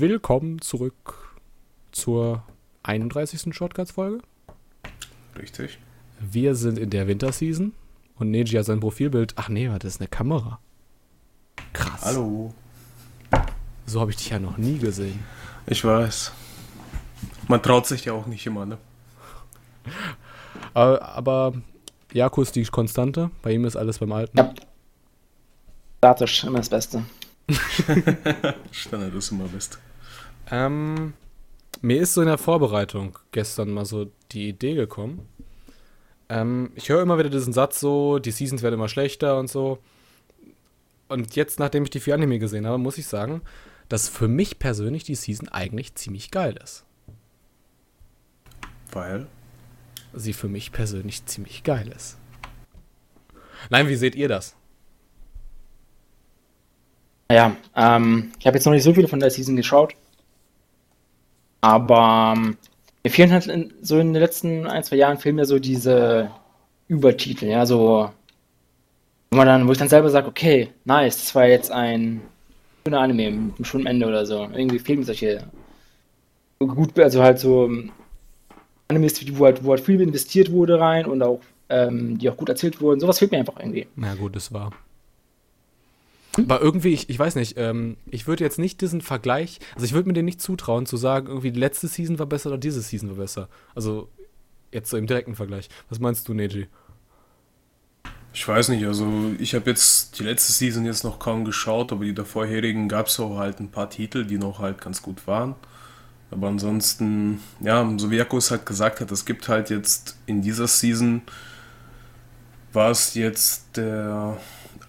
willkommen zurück zur 31. Shortcuts-Folge. Richtig. Wir sind in der Winterseason und Neji hat sein Profilbild. Ach nee, das ist eine Kamera. Krass. Hallo. So habe ich dich ja noch nie gesehen. Ich weiß. Man traut sich ja auch nicht immer, ne? Aber, aber Jaku ist die Konstante. Bei ihm ist alles beim Alten. Ja. Statisch, immer das Beste. Standard ist immer best. Ähm, mir ist so in der Vorbereitung gestern mal so die Idee gekommen. Ähm, ich höre immer wieder diesen Satz so, die Seasons werden immer schlechter und so. Und jetzt, nachdem ich die vier Anime gesehen habe, muss ich sagen, dass für mich persönlich die Season eigentlich ziemlich geil ist. Weil? Sie für mich persönlich ziemlich geil ist. Nein, wie seht ihr das? Ja, ähm, ich habe jetzt noch nicht so viel von der Season geschaut. Aber ähm, mir fehlen halt in, so in den letzten ein, zwei Jahren fehlen mir so diese Übertitel, ja, so wo man dann, wo ich dann selber sage, okay, nice, das war jetzt ein schöner Anime mit einem schönen Ende oder so. Irgendwie fehlen mir solche gut, also halt so ähm, Animes, wo halt, wo halt viel investiert wurde rein und auch ähm, die auch gut erzählt wurden. Sowas fehlt mir einfach irgendwie. Na gut, das war. Aber irgendwie, ich, ich weiß nicht, ähm, ich würde jetzt nicht diesen Vergleich, also ich würde mir den nicht zutrauen zu sagen, irgendwie die letzte Season war besser oder diese Season war besser. Also jetzt so im direkten Vergleich. Was meinst du, Neji? Ich weiß nicht, also ich habe jetzt die letzte Season jetzt noch kaum geschaut, aber die der vorherigen gab es auch halt ein paar Titel, die noch halt ganz gut waren. Aber ansonsten, ja, so wie Jakko es halt gesagt hat, es gibt halt jetzt in dieser Season war es jetzt der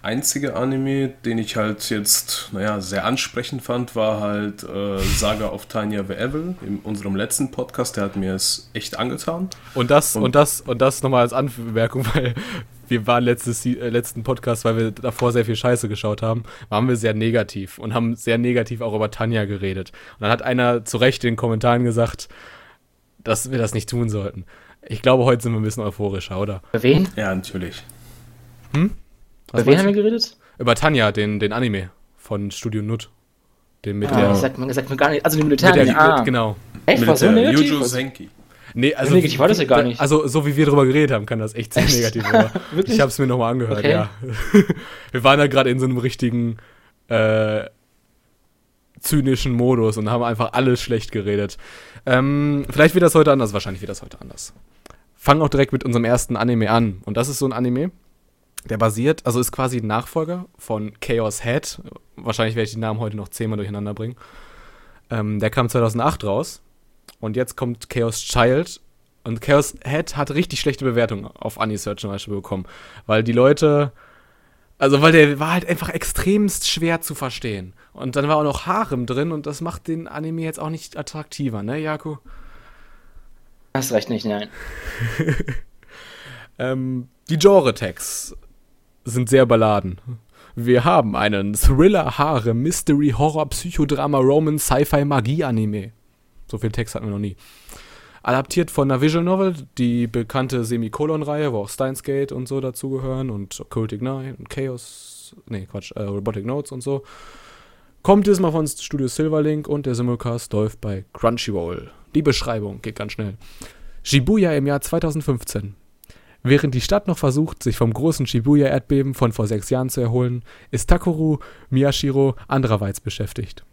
einzige Anime, den ich halt jetzt, naja, sehr ansprechend fand, war halt äh, Saga of Tanya the Evil in unserem letzten Podcast. Der hat mir es echt angetan. Und das, und, und das, und das nochmal als Anmerkung, weil wir waren letztes, äh, letzten Podcast, weil wir davor sehr viel Scheiße geschaut haben, waren wir sehr negativ und haben sehr negativ auch über Tanja geredet. Und dann hat einer zu Recht in den Kommentaren gesagt, dass wir das nicht tun sollten. Ich glaube, heute sind wir ein bisschen euphorischer, oder? Wen? Ja, natürlich. Hm? Was Über wen haben wir geredet? Über Tanja, den, den Anime von Studio Nut. Den mit ah, der. Das sagt, man, sagt man gar nicht. Also den Militär. Ah. Genau. Echt? War so negativ? Yuju Senki. Nee, also. Negativ war das ja gar nicht. Also, so wie wir drüber geredet haben, kann das echt sehr negativ sein. ich habe es mir nochmal angehört, okay. ja. wir waren da gerade in so einem richtigen äh, zynischen Modus und haben einfach alles schlecht geredet. Ähm, vielleicht wird das heute anders, wahrscheinlich wird das heute anders. Fangen auch direkt mit unserem ersten Anime an. Und das ist so ein Anime, der basiert, also ist quasi ein Nachfolger von Chaos Head. Wahrscheinlich werde ich die Namen heute noch zehnmal durcheinander bringen. Ähm, der kam 2008 raus. Und jetzt kommt Chaos Child. Und Chaos Head hat richtig schlechte Bewertungen auf Anisearch zum Beispiel bekommen. Weil die Leute. Also, weil der war halt einfach extremst schwer zu verstehen. Und dann war auch noch Harem drin und das macht den Anime jetzt auch nicht attraktiver, ne, Jaku? Hast recht nicht, nein. ähm, die Genre-Tags sind sehr balladen. Wir haben einen Thriller, Haare, Mystery, Horror, Psychodrama, Roman, Sci-Fi, Magie-Anime. So viel Text hatten wir noch nie. Adaptiert von einer Visual Novel, die bekannte Semikolon-Reihe, wo auch Steins Gate und so dazugehören und Occultic Night und Chaos, nee, Quatsch, äh, Robotic Notes und so. Kommt diesmal von Studio Silverlink und der Simulcast läuft bei Crunchyroll. Die Beschreibung geht ganz schnell. Shibuya im Jahr 2015. Während die Stadt noch versucht, sich vom großen Shibuya-Erdbeben von vor sechs Jahren zu erholen, ist Takeru Miyashiro andererseits beschäftigt.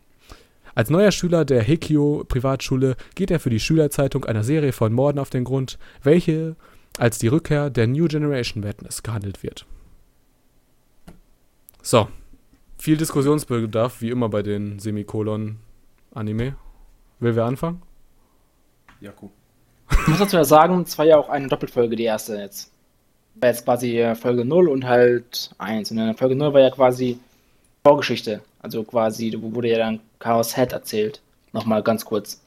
Als neuer Schüler der Heikyo-Privatschule geht er für die Schülerzeitung einer Serie von Morden auf den Grund, welche als die Rückkehr der New Generation Madness gehandelt wird. So. Viel Diskussionsbedarf, wie immer bei den Semikolon-Anime. Will wer anfangen? Jakob. Ich muss dazu ja sagen, es war ja auch eine Doppelfolge, die erste jetzt. War jetzt quasi Folge 0 und halt 1. Und in der Folge 0 war ja quasi Vorgeschichte. Also quasi, wo wurde ja dann Chaos Head erzählt. Nochmal ganz kurz.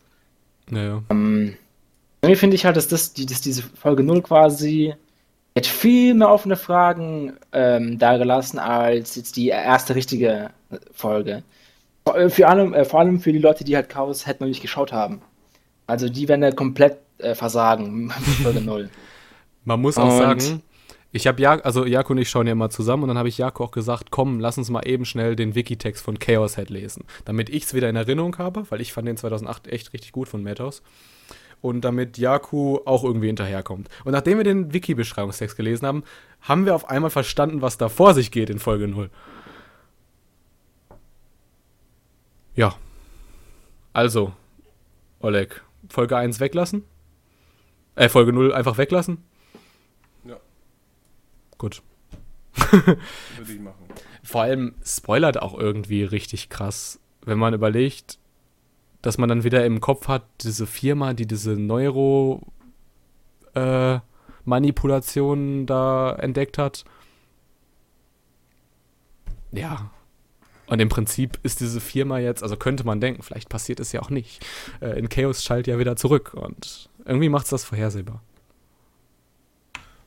Naja. Ähm, irgendwie finde ich halt, dass, das, die, dass diese Folge 0 quasi hat viel mehr offene Fragen ähm, dargelassen als jetzt die erste richtige Folge. Vor, für allem, äh, vor allem für die Leute, die halt Chaos Head noch nicht geschaut haben. Also die werden ja komplett äh, versagen, Folge 0. Man muss auch Und sagen, Ich habe ja, also Jako und ich schauen ja immer zusammen und dann habe ich Jako auch gesagt, komm, lass uns mal eben schnell den Wikitext von Chaos Head lesen, damit ich es wieder in Erinnerung habe, weil ich fand den 2008 echt richtig gut von Madhouse und damit Yaku auch irgendwie hinterherkommt. Und nachdem wir den Wiki-Beschreibungstext gelesen haben, haben wir auf einmal verstanden, was da vor sich geht in Folge 0. Ja. Also, Oleg, Folge 1 weglassen? Äh, Folge 0 einfach weglassen? Ja. Gut. Würde ich machen. Vor allem spoilert auch irgendwie richtig krass, wenn man überlegt, dass man dann wieder im Kopf hat, diese Firma, die diese Neuro äh, Manipulationen da entdeckt hat. Ja. Und im Prinzip ist diese Firma jetzt, also könnte man denken, vielleicht passiert es ja auch nicht, äh, in Chaos schallt ja wieder zurück und irgendwie macht es das vorhersehbar.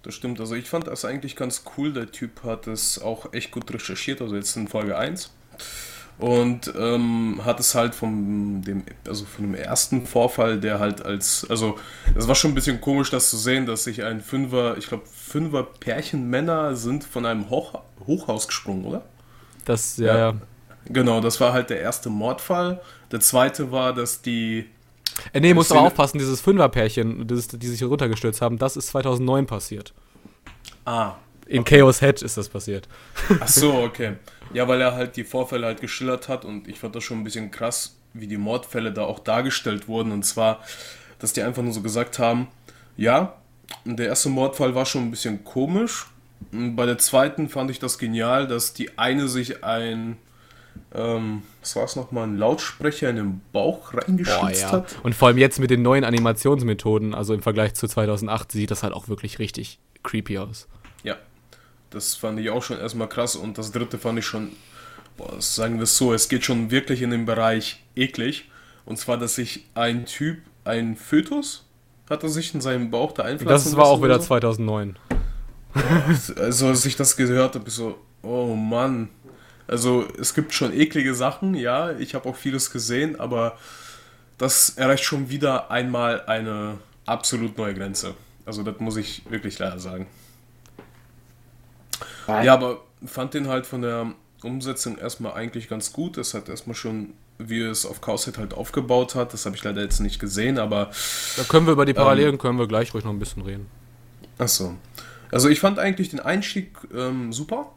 Das stimmt, also ich fand das eigentlich ganz cool. Der Typ hat es auch echt gut recherchiert, also jetzt in Folge 1 und ähm, hat es halt vom dem also von dem ersten Vorfall, der halt als also es war schon ein bisschen komisch, das zu sehen, dass sich ein Fünfer, ich glaube Fünfer Pärchen Männer sind von einem Hoch, Hochhaus gesprungen, oder? Das ja, ja. Genau, das war halt der erste Mordfall. Der zweite war, dass die äh, nee, musst aber aufpassen, dieses Fünferpärchen, das, die sich runtergestürzt haben, das ist 2009 passiert. Ah. In okay. Chaos Head ist das passiert. Ach so, okay. Ja, weil er halt die Vorfälle halt geschildert hat und ich fand das schon ein bisschen krass, wie die Mordfälle da auch dargestellt wurden. Und zwar, dass die einfach nur so gesagt haben, ja, der erste Mordfall war schon ein bisschen komisch. Und bei der zweiten fand ich das genial, dass die eine sich ein, ähm, was war es nochmal, ein Lautsprecher in den Bauch reingeschützt ja. hat. Und vor allem jetzt mit den neuen Animationsmethoden, also im Vergleich zu 2008, sieht das halt auch wirklich richtig creepy aus. Ja, das fand ich auch schon erstmal krass. Und das dritte fand ich schon, boah, sagen wir es so, es geht schon wirklich in den Bereich eklig. Und zwar, dass sich ein Typ, ein Fötus, hat er sich in seinem Bauch da einpflanzen Das war auch wieder so. 2009. Also, als ich das gehört habe, so, oh Mann. Also, es gibt schon eklige Sachen, ja, ich habe auch vieles gesehen, aber das erreicht schon wieder einmal eine absolut neue Grenze. Also, das muss ich wirklich leider sagen. Ja, aber fand den halt von der Umsetzung erstmal eigentlich ganz gut. Es hat erstmal schon, wie es auf Cowset halt aufgebaut hat, das habe ich leider jetzt nicht gesehen, aber. Da können wir über die Parallelen, ähm, können wir gleich ruhig noch ein bisschen reden. Achso. Also ich fand eigentlich den Einstieg ähm, super.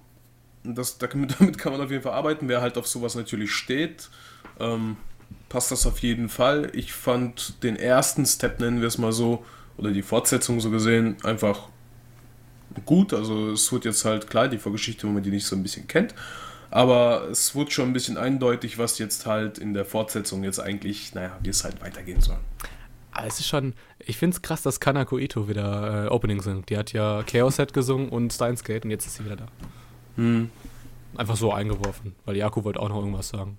Das, damit kann man auf jeden Fall arbeiten. Wer halt auf sowas natürlich steht, ähm, passt das auf jeden Fall. Ich fand den ersten Step, nennen wir es mal so, oder die Fortsetzung so gesehen, einfach gut. Also es wird jetzt halt klar, die Vorgeschichte, wo man die nicht so ein bisschen kennt. Aber es wird schon ein bisschen eindeutig, was jetzt halt in der Fortsetzung jetzt eigentlich, naja, wie es halt weitergehen soll. Aber es ist schon, ich finde es krass, dass Kanako Ito wieder äh, Opening singt. Die hat ja Chaos Set gesungen und Steins Gate und jetzt ist sie wieder da. Hm. Einfach so eingeworfen, weil Jaku wollte auch noch irgendwas sagen.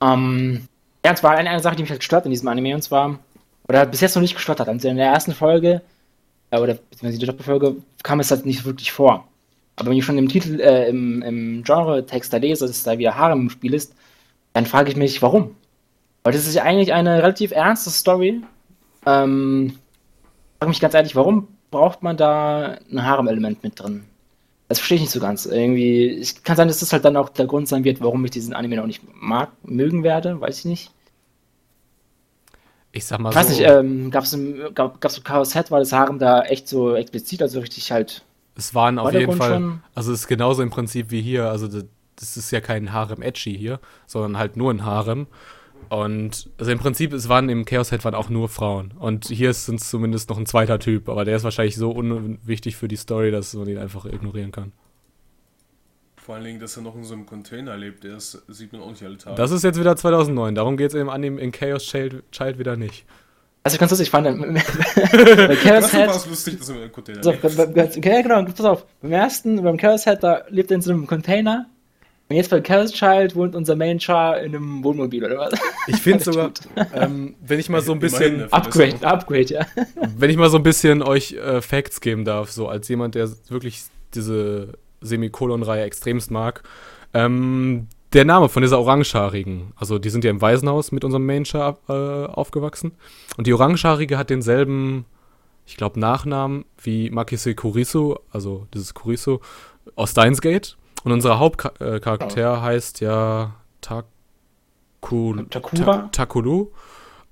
Ähm, ja, es war eine, eine Sache, die mich halt gestört in diesem Anime und zwar, oder bis jetzt noch nicht gestört hat. Also in der ersten Folge äh, oder beziehungsweise die Doppelfolge, kam es halt nicht wirklich vor. Aber wenn ich schon im Titel, äh, im, im Genre-Text da lese, dass da wieder Harem im Spiel ist, dann frage ich mich, warum? Weil das ist ja eigentlich eine relativ ernste Story. Ähm, frage mich ganz ehrlich, warum braucht man da ein Harem-Element mit drin? Das verstehe ich nicht so ganz. Irgendwie, ich kann sein, dass das halt dann auch der Grund sein wird, warum ich diesen Anime noch nicht mag, mögen werde, weiß ich nicht ich sag mal ich weiß so. nicht, ähm, gab es gab's Chaos Head, war das Harem da echt so explizit, also richtig halt. Es waren auf jeden Fall, schon? also es ist genauso im Prinzip wie hier, also das, das ist ja kein Harem Edgy hier, sondern halt nur ein Harem. Und also im Prinzip, es waren im Chaos Head waren auch nur Frauen. Und hier sind es zumindest noch ein zweiter Typ, aber der ist wahrscheinlich so unwichtig für die Story, dass man ihn einfach ignorieren kann. Vor allen Dingen, dass er noch in so einem Container lebt, der ist, sieht man auch nicht alle Tage. Das ist jetzt wieder 2009, darum geht es eben an dem in Chaos Child, Child wieder nicht. Also ganz lustig, ich fand, bei Chaos Head... Das lustig, dass er im Container so, lebt. Ja, genau, pass auf. Beim ersten, beim Chaos Head, da lebt er in so einem Container. Und jetzt bei Chaos Child wohnt unser Main Char in einem Wohnmobil, oder was? Ich finde sogar, ähm, wenn ich mal so ein bisschen... Upgrade, Upgrade, ja. wenn ich mal so ein bisschen euch äh, Facts geben darf, so als jemand, der wirklich diese Semikolon-Reihe extremst mag. Ähm, der Name von dieser Orangehaarigen, also die sind ja im Waisenhaus mit unserem Main-Char äh, aufgewachsen. Und die Orangehaarige hat denselben, ich glaube, Nachnamen wie Makise Kurisu, also dieses Kurisu aus Steins Gate. Und unser Hauptcharakter heißt ja Taku, Takura? Ta Takulu.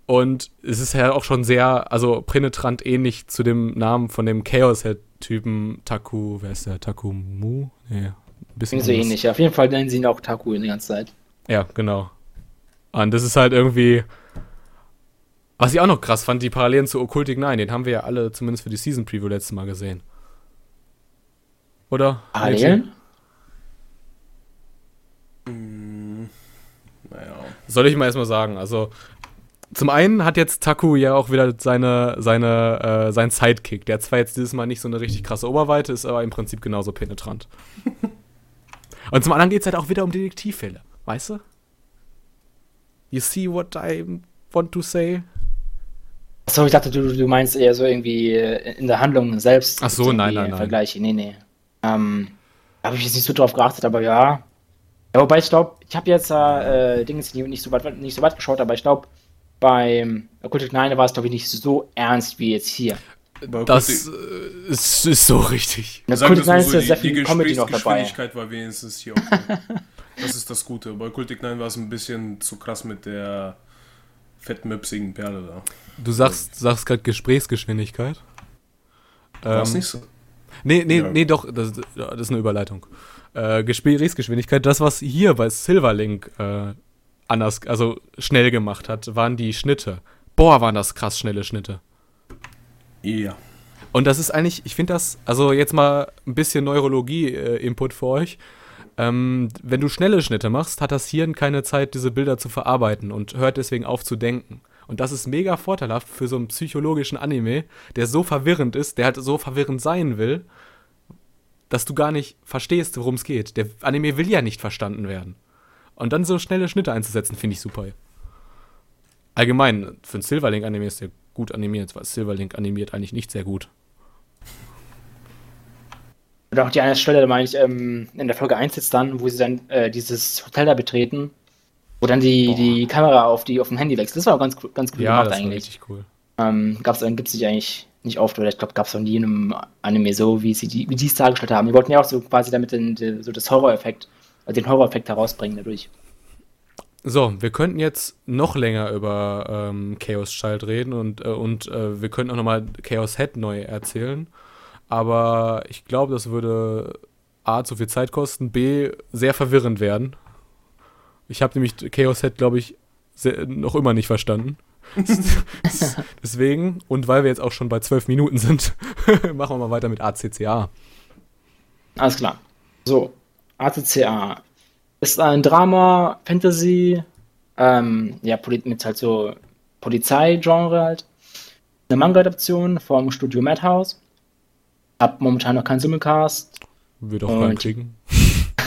Und es ist ja auch schon sehr, also penetrant ähnlich zu dem Namen von dem Chaos-Head-Typen Taku, wer ist der? Takumu? Nee, ein bisschen so ähnlich. Ja. Auf jeden Fall nennen sie ihn auch Taku die ganze Zeit. Ja, genau. Und das ist halt irgendwie. Was ich auch noch krass fand, die Parallelen zu Occultic 9, den haben wir ja alle zumindest für die Season Preview letztes Mal gesehen. Oder? Parallelen? Naja. Soll ich mal erstmal sagen, also zum einen hat jetzt Taku ja auch wieder seine, seine, äh, sein Sidekick. Der hat zwar jetzt dieses Mal nicht so eine richtig krasse Oberweite, ist aber im Prinzip genauso penetrant. Und zum anderen geht es halt auch wieder um Detektivfälle, weißt du? You see what I want to say? Achso, ich dachte, du, du meinst eher so irgendwie äh, in der Handlung selbst. Ach so, nein, nein, nein. Vergleiche. Nee, nee. Ähm, habe ich jetzt nicht so drauf geachtet, aber ja. Ja wobei ich glaube, ich habe jetzt äh, Dinge nicht so weit, nicht so weit geschaut, aber ich glaube, beim Occultic 9 war es, glaube ich, nicht so ernst wie jetzt hier. Das gut, äh, ist, ist so richtig. Wir Occultic es mal 9 ist so, ja die, sehr die viel Comedy noch dabei. Gesprächsgeschwindigkeit war wenigstens hier okay. das ist das Gute. Bei Cultic 9 war es ein bisschen zu krass mit der fettmöpsigen Perle da. Du sagst, sagst gerade Gesprächsgeschwindigkeit. War es Ähm, nicht so? Nee, nee, Ja. nee, doch, das, das ist eine Überleitung. Äh, Gesprächsgeschwindigkeit, das, was hier bei Silverlink äh, anders, also schnell gemacht hat, waren die Schnitte. Boah, waren das krass schnelle Schnitte. Ja. Und das ist eigentlich, ich finde das, also jetzt mal ein bisschen Neurologie-Input für euch. Ähm, wenn du schnelle Schnitte machst, hat das Hirn keine Zeit, diese Bilder zu verarbeiten und hört deswegen auf zu denken. Und das ist mega vorteilhaft für so einen psychologischen Anime, der so verwirrend ist, der halt so verwirrend sein will, dass du gar nicht verstehst, worum es geht. Der Anime will ja nicht verstanden werden. Und dann so schnelle Schnitte einzusetzen, finde ich super. Allgemein, für ein Silverlink-Anime ist der gut animiert, weil Silverlink animiert eigentlich nicht sehr gut. Und auch die eine Stelle, da meine ich, ähm, in der Folge 1 jetzt dann, wo sie dann äh, dieses Hotel da betreten, wo dann die, die Kamera auf, die, auf dem Handy wechselt. Das war auch ganz, cool- ganz cool Ja, gemacht das war eigentlich. richtig cool. Ähm, gab's, gibt es sich eigentlich nicht oft, oder ich glaube, gab es noch nie in einem Anime so, wie sie die, wie die es dargestellt haben. Die wollten ja auch so quasi damit den, so das Horror-Effekt, äh, den Horror-Effekt herausbringen dadurch. So, wir könnten jetzt noch länger über ähm, Chaos Child reden und, äh, und äh, wir könnten auch nochmal Chaos Head neu erzählen. Aber ich glaube, das würde A, zu viel Zeit kosten, B, sehr verwirrend werden. Ich habe nämlich Chaos Head, glaube ich, sehr, noch immer nicht verstanden. Deswegen, und weil wir jetzt auch schon bei zwölf Minuten sind, machen wir mal weiter mit ACCA. Alles klar. So, ATCA ist ein Drama, Fantasy, ähm, ja, mit halt so Polizei-Genre halt. Eine Manga-Adaption vom Studio Madhouse. Hab momentan noch keinen Simulcast. Wird auch Und- reinkriegen.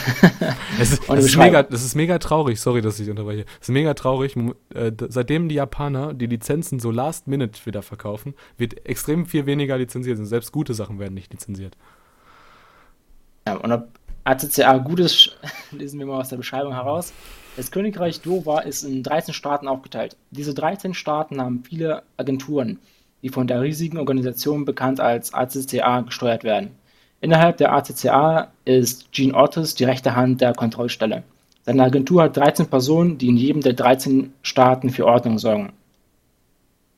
es, ist, es, ist mega, es ist mega traurig, sorry, dass ich unterbreche. Es ist mega traurig, äh, seitdem die Japaner die Lizenzen so last minute wieder verkaufen, wird extrem viel weniger lizenziert. Und selbst gute Sachen werden nicht lizenziert. Ja, und ob ACCA gut ist, lesen wir mal aus der Beschreibung heraus. Das Königreich Dova ist in 13 Staaten aufgeteilt. Diese 13 Staaten haben viele Agenturen, die von der riesigen Organisation bekannt als ACCA gesteuert werden. Innerhalb der ACCA ist Gene Otis die rechte Hand der Kontrollstelle. Seine Agentur hat 13 Personen, die in jedem der 13 Staaten für Ordnung sorgen.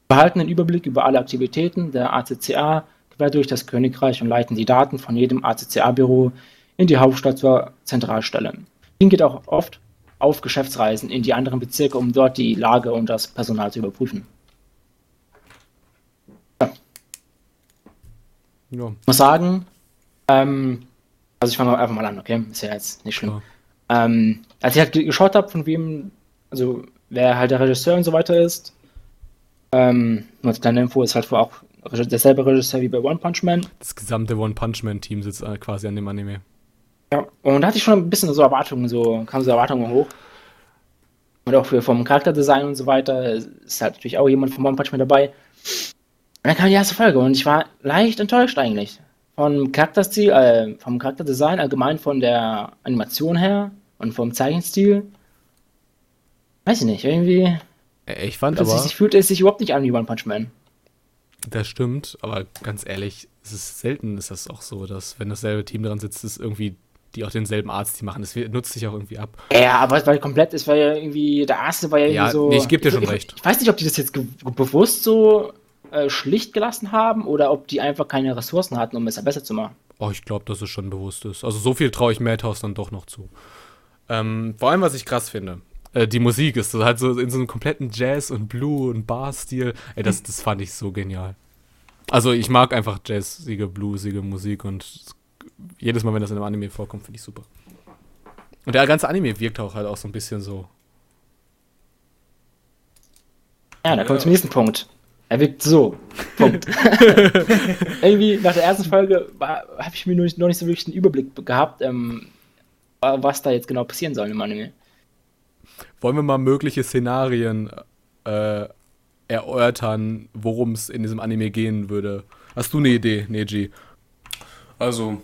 Sie behalten den Überblick über alle Aktivitäten der ACCA quer durch das Königreich und leiten die Daten von jedem ACCA-Büro in die Hauptstadt zur Zentralstelle. Ihnen geht auch oft auf Geschäftsreisen in die anderen Bezirke, um dort die Lage und das Personal zu überprüfen. Ja, Ich muss sagen, ähm, also ich fange einfach mal an, okay? Ist ja jetzt nicht schlimm. klar. Ähm, als ich halt ge- geschaut habe, von wem, also wer halt der Regisseur und so weiter ist, ähm, nur als kleine Info, ist halt wohl auch derselbe Regisseur wie bei One Punch Man. Das gesamte One Punch Man Team sitzt äh, quasi an dem Anime. Ja, und da hatte ich schon ein bisschen so Erwartungen, so kamen so Erwartungen hoch. Und auch für, vom Charakterdesign und so weiter ist halt natürlich auch jemand von One Punch Man dabei. Und dann kam die erste Folge und ich war leicht enttäuscht eigentlich. Vom Charakterstil, äh, vom Charakterdesign, allgemein von der Animation her und vom Zeichenstil. Weiß ich nicht, irgendwie Äh, Ich fand es aber, sich, fühlt es sich überhaupt nicht an wie One Punch Man. Das stimmt, aber ganz ehrlich, es ist selten ist das auch so, dass wenn dasselbe Team dran sitzt, ist irgendwie die auch denselben Arzt die machen. Das nutzt sich auch irgendwie ab. Ja, aber weil komplett ist, war ja irgendwie, der Arzt war ja irgendwie Ja, so. nee, ich geb dir schon ich, recht. Ich weiß nicht, ob die das jetzt ge- bewusst so äh, schlicht gelassen haben oder ob die einfach keine Ressourcen hatten, um es besser zu machen. Oh, ich glaube, dass es schon bewusst ist. Also so viel traue ich Madhouse dann doch noch zu. Ähm, vor allem, was ich krass finde, äh, die Musik ist halt so in so einem kompletten Jazz- und Blue- und Bar-Stil. Ey, das, das fand ich so genial. Also ich mag einfach jazzige, bluesige Musik und jedes Mal, wenn das in einem Anime vorkommt, finde ich super. Und der ganze Anime wirkt auch halt auch so ein bisschen so. Ja, da Ja. kommen wir zum nächsten Punkt. Er wirkt so. Punkt. Irgendwie nach der ersten Folge habe ich mir noch nicht, noch nicht so wirklich einen Überblick gehabt, ähm, was da jetzt genau passieren soll im Anime. Wollen wir mal mögliche Szenarien äh, erörtern, worum es in diesem Anime gehen würde? Hast du eine Idee, Neji? Also,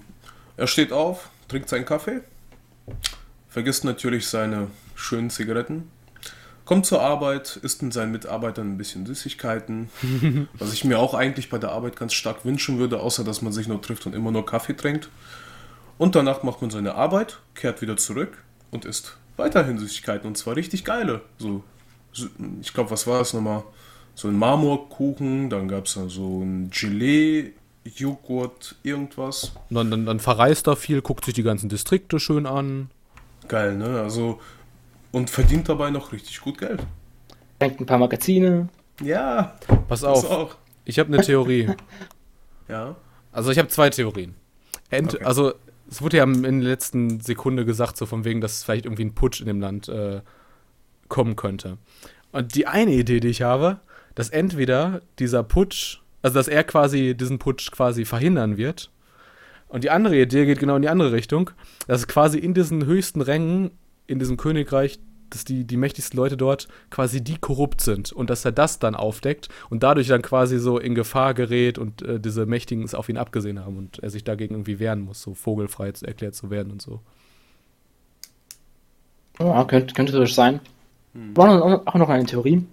er steht auf, trinkt seinen Kaffee, vergisst natürlich seine schönen Zigaretten, kommt zur Arbeit, isst mit seinen Mitarbeitern ein bisschen Süßigkeiten, was ich mir auch eigentlich bei der Arbeit ganz stark wünschen würde, außer dass man sich nur trifft und immer nur Kaffee trinkt. Und danach macht man seine Arbeit, kehrt wieder zurück und isst weiterhin Süßigkeiten und zwar richtig geile. So, ich glaube, was war das nochmal? So ein Marmorkuchen, dann gab es da so ein Gelee, Joghurt, irgendwas. Dann, dann, dann verreist er viel, guckt sich die ganzen Distrikte schön an. Geil, ne? Also, und verdient dabei noch richtig gut Geld. Denkt ein paar Magazine. Ja, Pass auf, auch. ich habe eine Theorie. Ja. Also ich habe zwei Theorien. Ent Okay. Also es wurde ja in der letzten Sekunde gesagt, so von wegen, dass vielleicht irgendwie ein Putsch in dem Land äh, kommen könnte. Und die eine Idee, die ich habe, dass entweder dieser Putsch, also dass er quasi diesen Putsch quasi verhindern wird. Und die andere Idee geht genau in die andere Richtung, dass quasi in diesen höchsten Rängen, in diesem Königreich, dass die, die mächtigsten Leute dort quasi die korrupt sind und dass er das dann aufdeckt und dadurch dann quasi so in Gefahr gerät und äh, diese Mächtigen es auf ihn abgesehen haben und er sich dagegen irgendwie wehren muss, so vogelfrei erklärt zu werden und so. Ja, könnte, könnte durchaus sein. War noch, auch noch eine Theorie.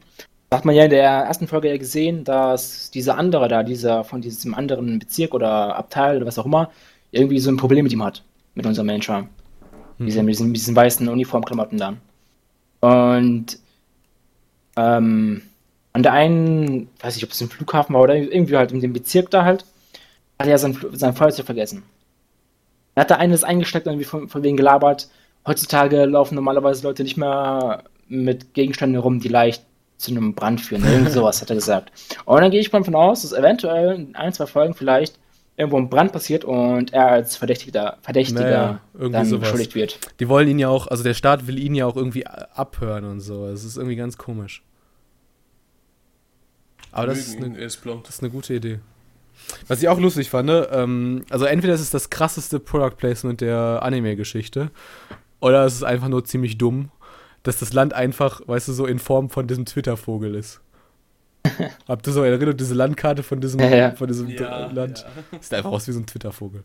Da hat man ja in der ersten Folge ja gesehen, dass dieser andere da, dieser von diesem anderen Bezirk oder Abteil oder was auch immer, irgendwie so ein Problem mit ihm hat. Mit unserem Manager. Diese, mit, diesen, mit diesen weißen Uniformklamotten dann. Und ähm, an der einen, weiß nicht, ob es im Flughafen war oder irgendwie halt in dem Bezirk da halt, hat er sein, sein Feuerzeug vergessen. Er hat da eines eingesteckt und irgendwie von, von wegen gelabert. Heutzutage laufen normalerweise Leute nicht mehr mit Gegenständen herum, die leicht zu einem Brand führen. Irgend sowas hat er gesagt. Und dann gehe ich mal davon aus, dass eventuell in ein, zwei Folgen vielleicht irgendwo ein Brand passiert und er als Verdächtiger, Verdächtiger Naja, irgendwie dann sowas. beschuldigt wird. Die wollen ihn ja auch, also der Staat will ihn ja auch irgendwie abhören und so. Es ist irgendwie ganz komisch. Aber das ist, eine, ist blond. das ist eine gute Idee. Was ich auch lustig fand, ne, ähm, also entweder ist es das krasseste Product Placement der Anime-Geschichte oder es ist einfach nur ziemlich dumm, dass das Land einfach, weißt du, so in Form von diesem Twitter-Vogel ist. Habt ihr so erinnert, diese Landkarte von diesem, Ja, ja. Von diesem Ja, Land? ja. Sieht einfach aus wie so ein Twitter-Vogel.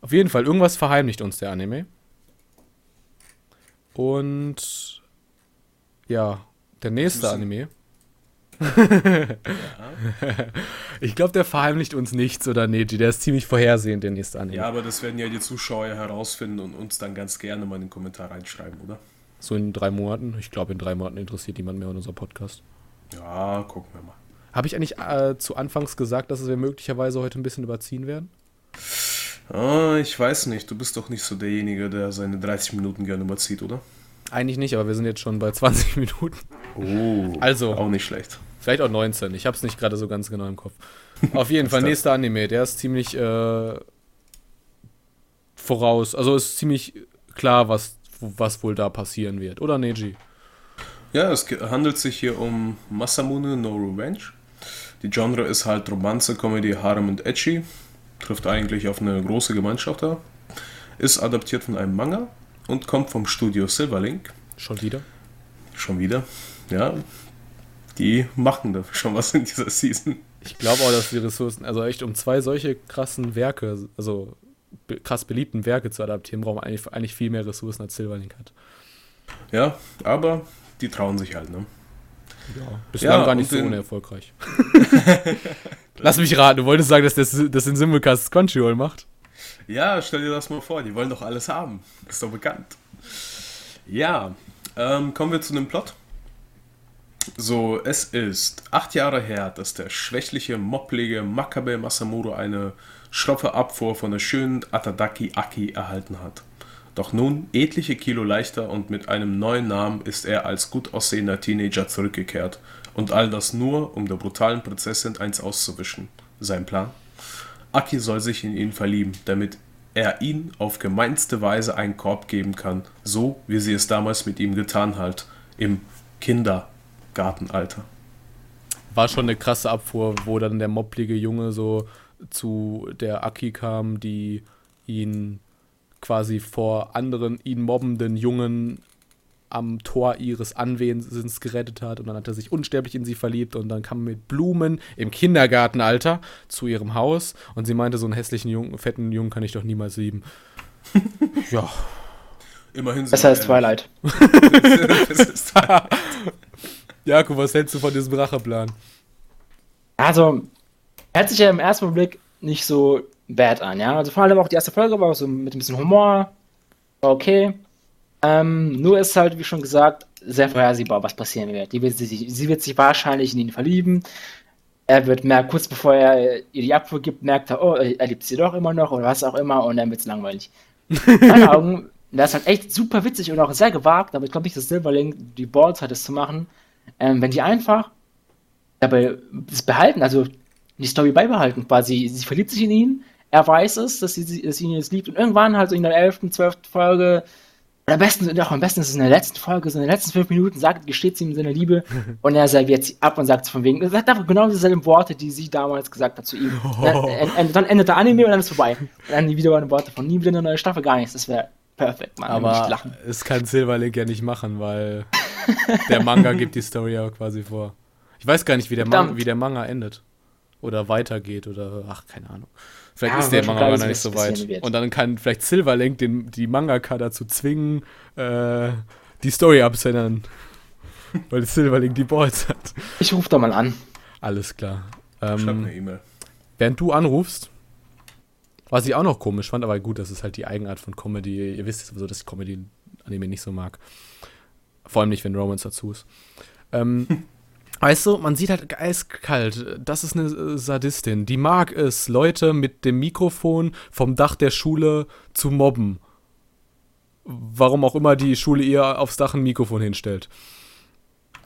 Auf jeden Fall, irgendwas verheimlicht uns der Anime. Und ja, der nächste Anime. Ich glaube, der verheimlicht uns nichts, oder Neji? Der ist ziemlich vorhersehend, der nächste Anime. Ja, aber das werden ja die Zuschauer herausfinden und uns dann ganz gerne mal in den Kommentar reinschreiben, oder? So in drei Monaten. Ich glaube, in drei Monaten interessiert niemand mehr unser Podcast. Ja, gucken wir mal. Habe ich eigentlich äh, zu Anfangs gesagt, dass wir möglicherweise heute ein bisschen überziehen werden? Ah, ich weiß nicht, du bist doch nicht so derjenige, der seine 30 Minuten gerne überzieht, oder? Eigentlich nicht, aber wir sind jetzt schon bei 20 Minuten. Oh, Also. Auch nicht schlecht. Vielleicht auch 19. Ich habe es nicht gerade so ganz genau im Kopf. Auf jeden Fall, nächster Anime. Der ist ziemlich äh, voraus. Also ist ziemlich klar, was, was wohl da passieren wird. Oder, Neji? Ja, es handelt sich hier um Masamune no Revenge. Die Genre ist halt Romanze, Comedy, Harem und Edgy. Trifft eigentlich auf eine große Gemeinschaft da. Ist adaptiert von einem Manga und kommt vom Studio Silverlink. Schon wieder? Schon wieder. Ja, die machen da schon was in dieser Season. Ich glaube auch, dass die Ressourcen, also echt um zwei solche krassen Werke, also krass beliebten Werke zu adaptieren, braucht man eigentlich, eigentlich viel mehr Ressourcen als Silverlink hat. Ja, aber die trauen sich halt, ne? Ja, bislang Ja, gar nicht so den- unerfolgreich. Lass mich raten, du wolltest sagen, dass das, das den Simulcast Crunchyroll macht? Ja, stell dir das mal vor, die wollen doch alles haben. Ist doch bekannt. Ja, ähm, kommen wir zu dem Plot. So, es ist acht Jahre her, dass der schwächliche, mopplige Makabe Masamuro eine schroffe Abfuhr von der schönen Atadaki Aki erhalten hat. Doch nun, etliche Kilo leichter und mit einem neuen Namen, ist er als gut aussehender Teenager zurückgekehrt. Und all das nur, um der brutalen Prinzessin eins auszuwischen. Sein Plan? Aki soll sich in ihn verlieben, damit er ihn auf gemeinste Weise einen Korb geben kann, so wie sie es damals mit ihm getan hat, im Kindergartenalter. War schon eine krasse Abfuhr, wo dann der mopplige Junge so zu der Aki kam, die ihn quasi vor anderen ihn mobbenden Jungen am Tor ihres Anwesens gerettet hat und dann hat er sich unsterblich in sie verliebt und dann kam er mit Blumen im Kindergartenalter zu ihrem Haus und sie meinte, so einen hässlichen Jungen, fetten Jungen kann ich doch niemals lieben. ja, Immerhin sind Besser als Twilight. ist Jakob, was hältst du von diesem Racheplan? Also, hört sich ja im ersten Blick nicht so bad an, ja. Also vor allem auch die erste Folge war so mit ein bisschen Humor. War okay. Ähm, nur ist halt, wie schon gesagt, sehr vorhersehbar, was passieren wird. Wird sich, sie wird sich wahrscheinlich in ihn verlieben. Er wird merken, kurz bevor er ihr die Abfuhr gibt, merkt er, oh, er liebt sie doch immer noch oder was auch immer und dann wird es langweilig. In meinen Augen, das ist halt echt super witzig und auch sehr gewagt, aber ich glaube nicht, dass Silverlink die Balls hat, das zu machen. Ähm, wenn die einfach dabei das behalten, also die Story beibehalten, quasi, sie verliebt sich in ihn, er weiß es, dass sie, dass sie ihn jetzt liebt und irgendwann halt so in der 11., 12. Folge oder am besten, doch, am besten ist es in der letzten Folge, so in den letzten fünf Minuten, sagt, gesteht sie ihm seine Liebe und er serviert sie ab und sagt von wegen, er sagt einfach genau dieselben Worte, die sie damals gesagt hat zu ihm. Dann, en- dann endet der Anime und dann ist vorbei. Und dann die wieder Worte von nie wieder eine neue Staffel, gar nichts. Das wäre perfekt, ich Aber lachen. es kann Silverlink ja nicht machen, weil der Manga gibt die Story ja quasi vor. Ich weiß gar nicht, wie der, Man Verdammt. wie der Manga endet. Oder weitergeht oder ach, keine Ahnung. Vielleicht Ja, ist der Manga noch nicht so weit. wird. Und dann kann vielleicht Silverlink den, die Mangaka dazu zwingen, äh, die Story abzuändern. weil Silverlink die Balls hat. Ich rufe da mal an. Alles klar. Schreib Ähm, eine E-Mail. während du anrufst, was ich auch noch komisch fand, aber gut, das ist halt die Eigenart von Comedy. Ihr wisst sowieso, dass ich Comedy-Anime nicht so mag. Vor allem nicht, wenn Romance dazu ist. Ähm, weißt du, man sieht halt eiskalt, das ist eine Sadistin. Die mag es, Leute mit dem Mikrofon vom Dach der Schule zu mobben. Warum auch immer die Schule ihr aufs Dach ein Mikrofon hinstellt.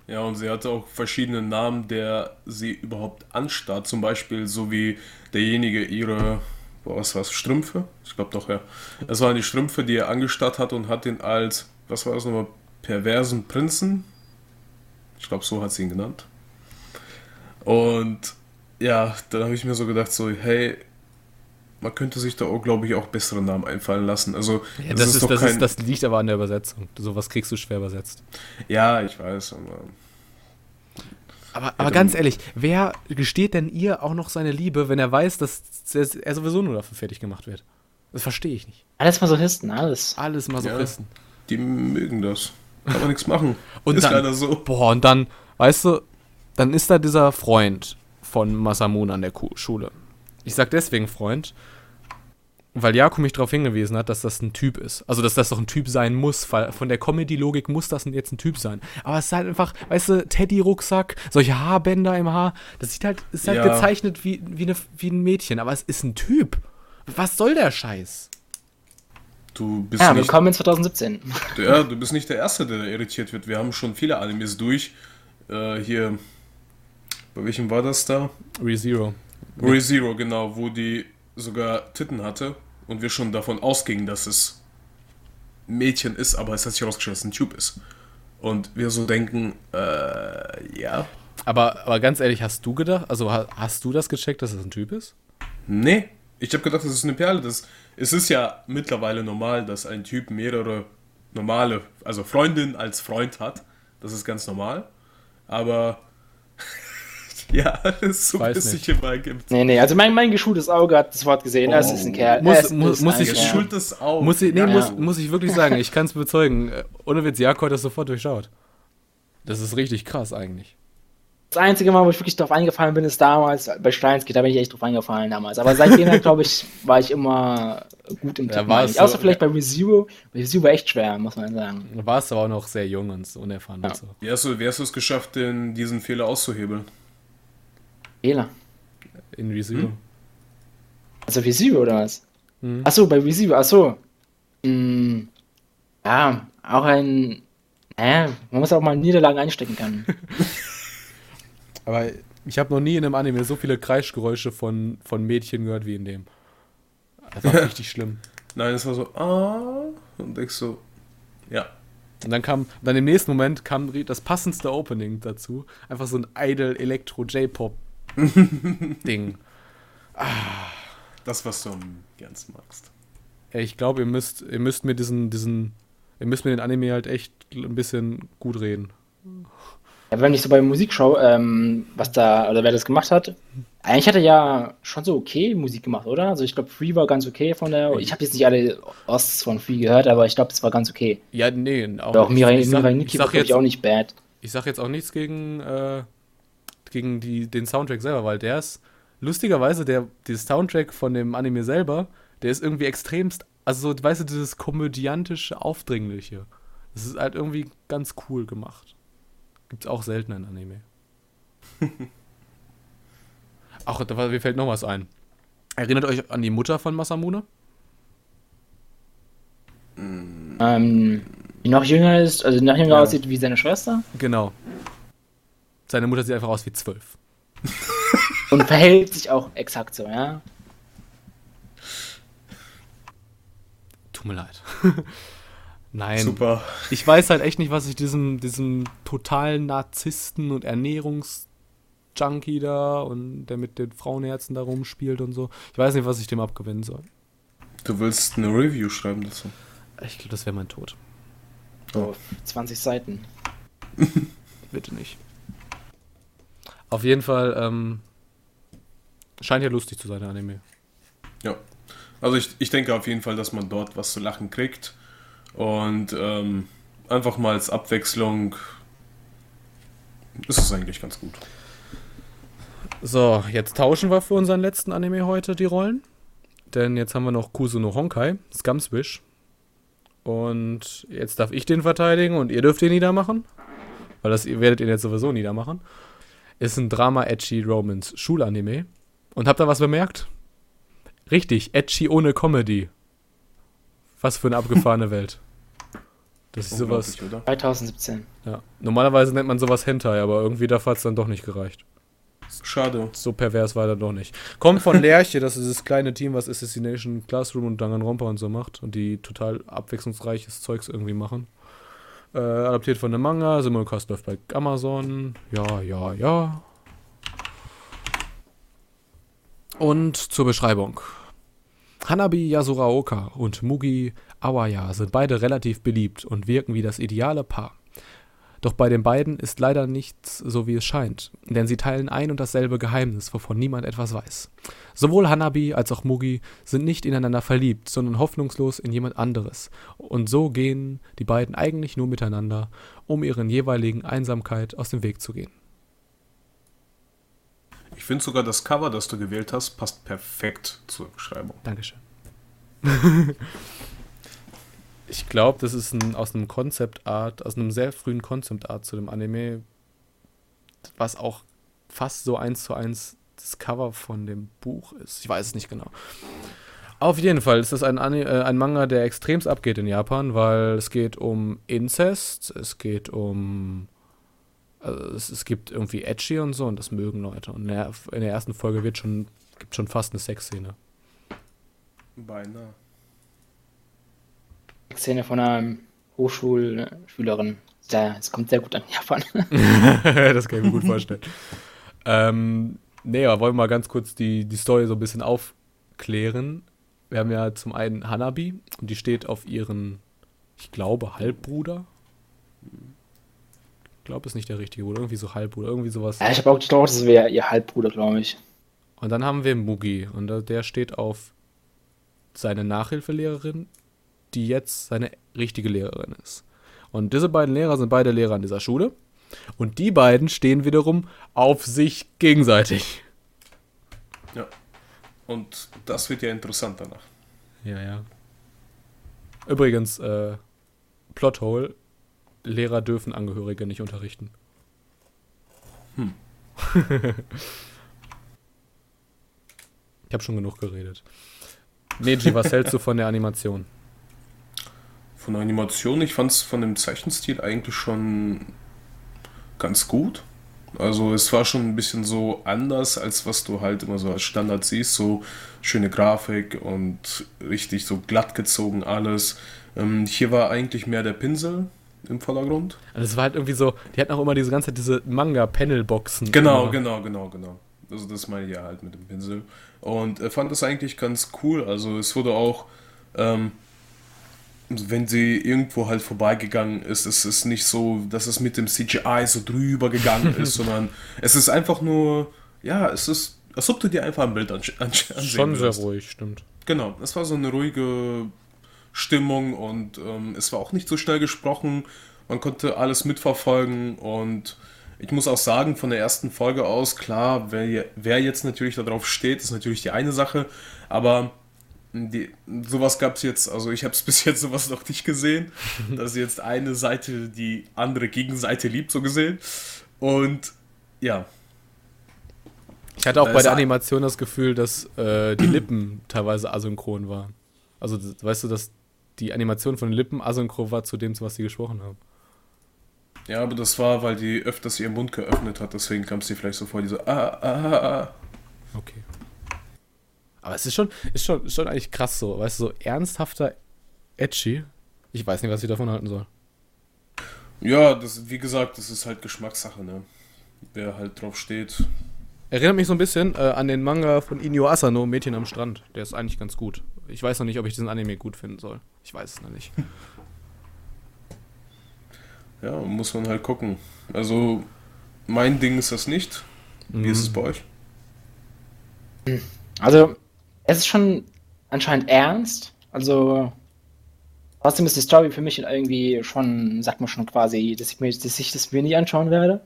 Ja, und sie hatte auch verschiedene Namen, der sie überhaupt anstarrt. Zum Beispiel so wie derjenige ihre, was war's, Strümpfe? Ich glaube doch, ja. Das waren die Strümpfe, die er angestarrt hat und hat ihn als, was war das nochmal, perversen Prinzen? Ich glaube, so hat sie ihn genannt. Und ja, dann habe ich mir so gedacht, so, hey, man könnte sich da auch, glaube ich, auch bessere Namen einfallen lassen. Also, Ja, das, ist, doch das, kein- ist, das liegt aber an der Übersetzung. Sowas kriegst du schwer übersetzt. Ja, ich weiß, aber. Aber, aber dann- ganz ehrlich, wer gesteht denn ihr auch noch seine Liebe, wenn er weiß, dass er sowieso nur dafür fertig gemacht wird? Das verstehe ich nicht. Alles Masochisten, alles. Alles Masochisten. Die mögen das. Kann man nichts machen. Und ist dann- leider so. Boah, und dann, weißt du, dann ist da dieser Freund von Masamune an der Schule. Ich sag deswegen Freund, weil Jakob mich darauf hingewiesen hat, dass das ein Typ ist. Also, dass das doch ein Typ sein muss, weil von der Comedy-Logik muss das jetzt ein Typ sein. Aber es ist halt einfach, weißt du, Teddy-Rucksack, solche Haarbänder im Haar, das sieht halt, ist halt Ja. gezeichnet wie, wie, eine, wie ein Mädchen, aber es ist ein Typ. Was soll der Scheiß? Du bist Ja, nicht, willkommen in 2017. ja, du bist nicht der Erste, der da irritiert wird. Wir haben schon viele Animes durch. Äh, hier, bei welchem war das da? ReZero. ReZero, genau, wo die sogar Titten hatte und wir schon davon ausgingen, dass es ein Mädchen ist, aber es hat sich herausgestellt, dass es ein Typ ist. Und wir so denken, äh, ja, Aber, aber ganz ehrlich, hast du gedacht, also ha- hast du das gecheckt, dass das ein Typ ist? Nee, ich habe gedacht, das ist eine Perle. Das, es ist ja mittlerweile normal, dass ein Typ mehrere normale, also Freundinnen als Freund hat. Das ist ganz normal. Aber ja, es so Weiß es nicht. sich immer gibt. Nee, nee, also mein, mein geschultes Auge hat das Wort gesehen. Es Oh. ist ein Kerl. Muss- es muss- ist muss ein ich-. Geschultes Auge. Muss ich, nee, Ja. muss, muss ich wirklich sagen, ich kann es bezeugen. Äh, Ohne Witz, Jakob hat das sofort durchschaut. Das ist richtig krass eigentlich. Das einzige Mal, wo ich wirklich drauf eingefallen bin, ist damals bei Steinsky, da bin ich echt drauf eingefallen damals. Aber seitdem, glaube ich, war ich immer gut im Ja, Tippen. Außer so- vielleicht bei ReZero. ReZero war echt schwer, muss man sagen. Du warst aber auch noch sehr jung und so unerfahren Ja. und so. Wie hast du, wie hast du es geschafft, den, diesen Fehler auszuhebeln? Fehler. In ReZero. Also ReZero oder was? Mhm. Achso, bei ReZero, achso. Hm, ja, auch ein. Naja, man muss auch mal Niederlagen einstecken können. Aber ich habe noch nie in einem Anime so viele Kreischgeräusche von, von Mädchen gehört wie in dem. Das war richtig schlimm. Nein, es war so, ah, und ich so, ja. Und dann kam, dann im nächsten Moment kam das passendste Opening dazu. Einfach so ein Idol Elektro J-Pop Ding. Das, was du am magst. Ey, ich glaube, ihr müsst, ihr müsst mir diesen, diesen, ihr müsst mir den Anime halt echt ein bisschen gut reden. Ja, wenn ich so bei Musik schaue, ähm, was da, oder wer das gemacht hat, eigentlich hat er ja schon so okay Musik gemacht, oder? Also ich glaube, Free war ganz okay von der. Ich habe jetzt nicht alle Osts von Free gehört, aber ich glaube, es war ganz okay. Ja, nee, auch Oder auch. Mirai, ich, sag, Mirai Nikki war, jetzt, auch nicht bad. ich sag jetzt auch nichts gegen, äh, gegen die, den Soundtrack selber, weil der ist, lustigerweise, der, dieses Soundtrack von dem Anime selber, der ist irgendwie extremst, also so, weißt du, dieses komödiantische, aufdringliche. Das ist halt irgendwie ganz cool gemacht. Gibt's auch selten in Anime. Ach, da war- mir fällt noch was ein. Erinnert euch an die Mutter von Masamune? Ähm, die noch jünger ist, also noch jünger Ja. aussieht wie seine Schwester Genau. Seine Mutter sieht einfach aus wie zwölf. und verhält sich auch exakt so, ja. Tut mir leid. Nein. Super. Ich weiß halt echt nicht, was ich diesem, diesem totalen Narzissten und Ernährungsjunkie da und der mit den Frauenherzen da rumspielt und so. Ich weiß nicht, was ich dem abgewinnen soll. Du willst eine Review schreiben dazu. Ich glaube, das wäre mein Tod. So 20 Seiten. Bitte nicht. Auf jeden Fall, ähm, scheint ja lustig zu sein, der Anime. Ja. Also ich, ich denke auf jeden Fall, dass man dort was zu lachen kriegt. Und ähm, einfach mal als Abwechslung ist es eigentlich ganz gut. So, jetzt tauschen wir für unseren letzten Anime heute die Rollen. Denn jetzt haben wir noch Kusuno Honkai, Scumswish. Und jetzt darf ich den verteidigen und ihr dürft den niedermachen. Weil das ihr werdet ihn jetzt sowieso niedermachen. Ist ein Drama-Edgy-Romance-Schulanime. Und habt ihr was bemerkt? Richtig, edgy ohne Comedy. Was für eine abgefahrene Welt. Das ist sowas. Unglaublich, oder? 2017. Ja. Normalerweise nennt man sowas Hentai, aber irgendwie dafür hat es dann doch nicht gereicht. Schade. So pervers war er doch nicht. Kommt von Lerche, das ist dieses kleine Team, was Assassination Classroom und Danganronpa und so macht und die total abwechslungsreiches Zeugs irgendwie machen. Äh, adaptiert von einem Manga, Simulcast läuft bei Amazon. Ja, ja, ja. Und zur Beschreibung. Hanabi Yasuraoka und Mugi Awaya sind beide relativ beliebt und wirken wie das ideale Paar. Doch bei den beiden ist leider nichts so wie es scheint, denn sie teilen ein und dasselbe Geheimnis, wovon niemand etwas weiß. Sowohl Hanabi als auch Mugi sind nicht ineinander verliebt, sondern hoffnungslos in jemand anderes. Und so gehen die beiden eigentlich nur miteinander, um ihren jeweiligen Einsamkeit aus dem Weg zu gehen. Ich finde sogar das Cover, das du gewählt hast, passt perfekt zur Beschreibung. Dankeschön. ich glaube, das ist ein, aus einem Concept Art, aus einem sehr frühen Concept Art zu dem Anime, was auch fast so eins zu eins das Cover von dem Buch ist. Ich weiß es nicht genau. Auf jeden Fall ist das ein, Ani- äh, ein Manga, der extremst abgeht in Japan, weil es geht um Inzest, es geht um. Also es, es gibt irgendwie Edgy und so und das mögen Leute. Und in der, in der ersten Folge wird schon, gibt schon fast eine Sexszene. Beinahe. Szene von einer Hochschulschülerin. Ja, es kommt sehr gut an Japan. das kann ich mir gut vorstellen. ähm, nee, aber wollen wir mal ganz kurz die, die Story so ein bisschen aufklären. Wir haben ja zum einen Hanabi und die steht auf ihren, ich glaube, Halbbruder. Ich glaube, ist nicht der richtige Bruder, irgendwie so Halbbruder, irgendwie sowas. Ja, ich habe auch gedacht, das wäre ihr Halbbruder, glaube ich. Und dann haben wir Mugi und der steht auf seine Nachhilfelehrerin, die jetzt seine richtige Lehrerin ist. Und diese beiden Lehrer sind beide Lehrer an dieser Schule. Und die beiden stehen wiederum auf sich gegenseitig. Ja. Und das wird ja interessant danach. Ja, ja. Übrigens, äh, Plothole, Lehrer dürfen Angehörige nicht unterrichten. Hm. ich habe schon genug geredet. Neji, was hältst du von der Animation? Von der Animation, ich fand es von dem Zeichenstil eigentlich schon ganz gut. Also es war schon ein bisschen so anders, als was du halt immer so als Standard siehst. So schöne Grafik und richtig so glatt gezogen alles. Ähm, hier war eigentlich mehr der Pinsel im Vordergrund. Also es war halt irgendwie so, die hatten auch immer diese ganze diese Manga-Panel-Boxen. Genau, immer. genau, genau, genau. Also das meine ich ja halt mit dem Pinsel. Und er fand das eigentlich ganz cool. Also es wurde auch, ähm, wenn sie irgendwo halt vorbeigegangen ist, es ist nicht so, dass es mit dem CGI so drüber gegangen ist, sondern es ist einfach nur, ja, es ist, als ob du dir einfach ein Bild ansehen Schon sehr würdest. ruhig, stimmt. Genau, es war so eine ruhige Stimmung und ähm, es war auch nicht so schnell gesprochen. Man konnte alles mitverfolgen und ich muss auch sagen, von der ersten Folge aus, klar, wer, wer jetzt natürlich darauf steht, ist natürlich die eine Sache, aber die, sowas gab es jetzt, also ich habe es bis jetzt sowas noch nicht gesehen, dass jetzt eine Seite die andere Gegenseite liebt, so gesehen. Und ja, Ich hatte auch Da bei der Animation das Gefühl, dass äh, die Lippen teilweise asynchron waren. Also, weißt du, dass die Animation von den Lippen asynchron war zu dem, was sie gesprochen haben. ja, aber das war, weil die öfters ihren Mund geöffnet hat, deswegen kam es dir vielleicht so vor, diese ah, ah, ah, ah. Okay. Aber es ist schon, ist schon, ist schon eigentlich krass so, weißt du, so ernsthafter Edgy. Ich weiß nicht, was ich davon halten soll. Ja, das, wie gesagt, das ist halt Geschmackssache, ne? Wer halt drauf steht. Erinnert mich so ein bisschen äh, an den Manga von Inyo Asano, Mädchen am Strand. Der ist eigentlich ganz gut. Ich weiß noch nicht, ob ich diesen Anime gut finden soll. Ich weiß es noch nicht. Ja, muss man halt gucken. Also, mein Ding ist das nicht. Wie ist es bei euch? Also, es ist schon anscheinend ernst. Also, trotzdem ist die Story für mich irgendwie schon, sagt man schon quasi, dass ich, mir, dass ich das mir nicht anschauen werde.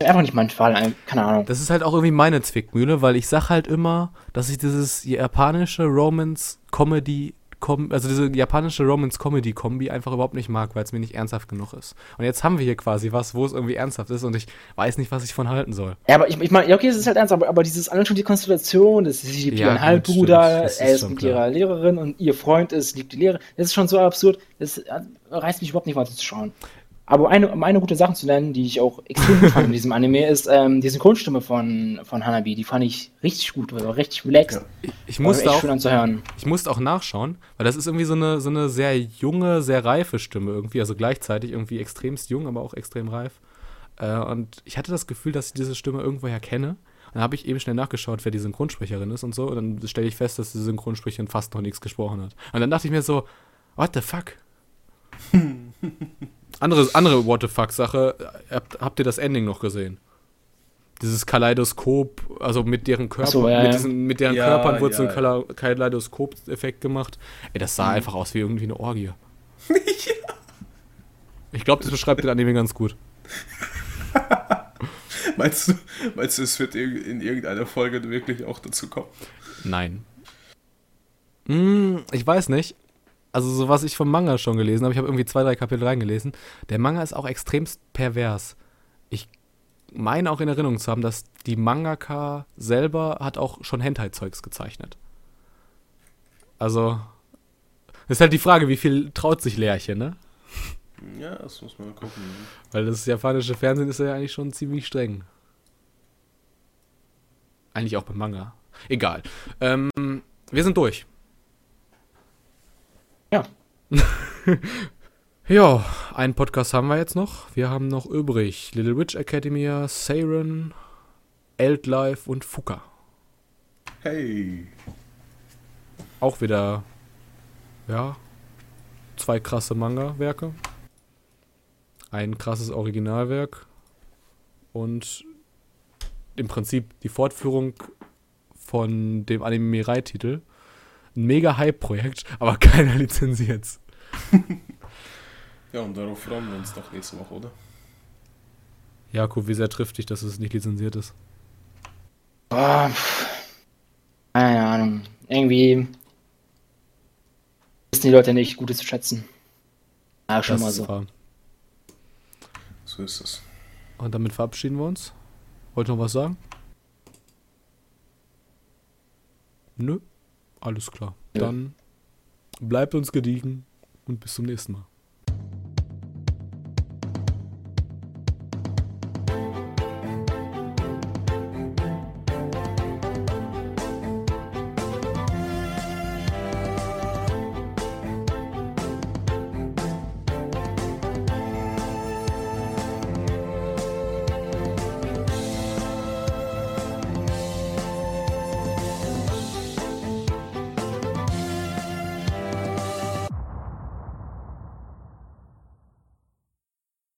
Einfach nicht mein Fall, ein- keine Ahnung. Das ist halt auch irgendwie meine Zwickmühle, weil ich sag halt immer, dass ich dieses japanische Romance-Comedy, Com also diese japanische Romance-Comedy-Kombi einfach überhaupt nicht mag, weil es mir nicht ernsthaft genug ist. Und jetzt haben wir hier quasi was, wo es irgendwie ernsthaft ist und ich weiß nicht, was ich von halten soll. Ja, aber ich, ich meine, okay, es ist halt ernst, aber, aber dieses allein schon die Konstellation, das sie liebt Ja, Halbbruder, ist er ist mit ihrer Lehrerin und ihr Freund ist, liebt die Lehrerin. Das ist schon so absurd, das äh, reißt mich überhaupt nicht weiter zu schauen. Aber eine, um eine gute Sache zu nennen, die ich auch extrem gut fand in diesem Anime, ist ähm, die Synchronstimme von, von Hanabi. Die fand ich richtig gut, war richtig relaxed. Ja. Ich, musste auch, schön anzuhören. ich musste auch nachschauen, weil das ist irgendwie so eine, so eine sehr junge, sehr reife Stimme irgendwie, also gleichzeitig irgendwie extremst jung, aber auch extrem reif. Äh, und ich hatte das Gefühl, dass ich diese Stimme irgendwoher kenne. Und dann habe ich eben schnell nachgeschaut, wer die Synchronsprecherin ist und so. Und dann stelle ich fest, dass die Synchronsprecherin fast noch nichts gesprochen hat. Und dann dachte ich mir so, what the fuck? andere, andere what the fuck Sache, habt, habt ihr das Ending noch gesehen? Dieses Kaleidoskop, also mit deren Körper, so, ja, mit, ja. diesen, mit deren Ja, Körpern wurde so ein ja. Kala- Kaleidoskop-Effekt gemacht. Ey, das sah einfach aus wie irgendwie eine Orgie. Ich glaube, das beschreibt den Anime ganz gut. Meinst du, meinst du, es wird in irgendeiner Folge wirklich auch dazu kommen? Nein. Hm, ich weiß nicht. Also, so was ich vom Manga schon gelesen habe, ich habe irgendwie zwei, drei Kapitel reingelesen. Der Manga ist auch extremst pervers. Ich meine auch in Erinnerung zu haben, dass die Mangaka selber hat auch schon Hentai-Zeugs gezeichnet. Also, ist halt die Frage, wie viel traut sich Lerche, ne? Ja, das muss man mal gucken. Weil das japanische Fernsehen ist ja eigentlich schon ziemlich streng. Eigentlich auch beim Manga. Egal. Ähm, wir sind durch. Ja. ja, einen Podcast haben wir jetzt noch. Wir haben noch übrig Little Witch Academia, Seiren, Eldlife und Fuka. Hey. Auch wieder, ja, zwei krasse Manga-Werke. Ein krasses Originalwerk. Und im Prinzip die Fortführung von dem Anime-Titel. Ein mega Hype-Projekt, aber keiner lizenziert's. Ja, und darauf freuen wir uns doch nächste Woche, oder? Jakob, wie sehr trifft dich, dass es nicht lizenziert ist? Boah, keine Ahnung. Irgendwie wissen die Leute nicht, Gutes zu schätzen. Ja, schon Das mal so. So ist es. Und damit verabschieden wir uns. Wollt ihr noch was sagen? Nö. Alles klar. Nö. Dann bleibt uns gediegen und bis zum nächsten Mal.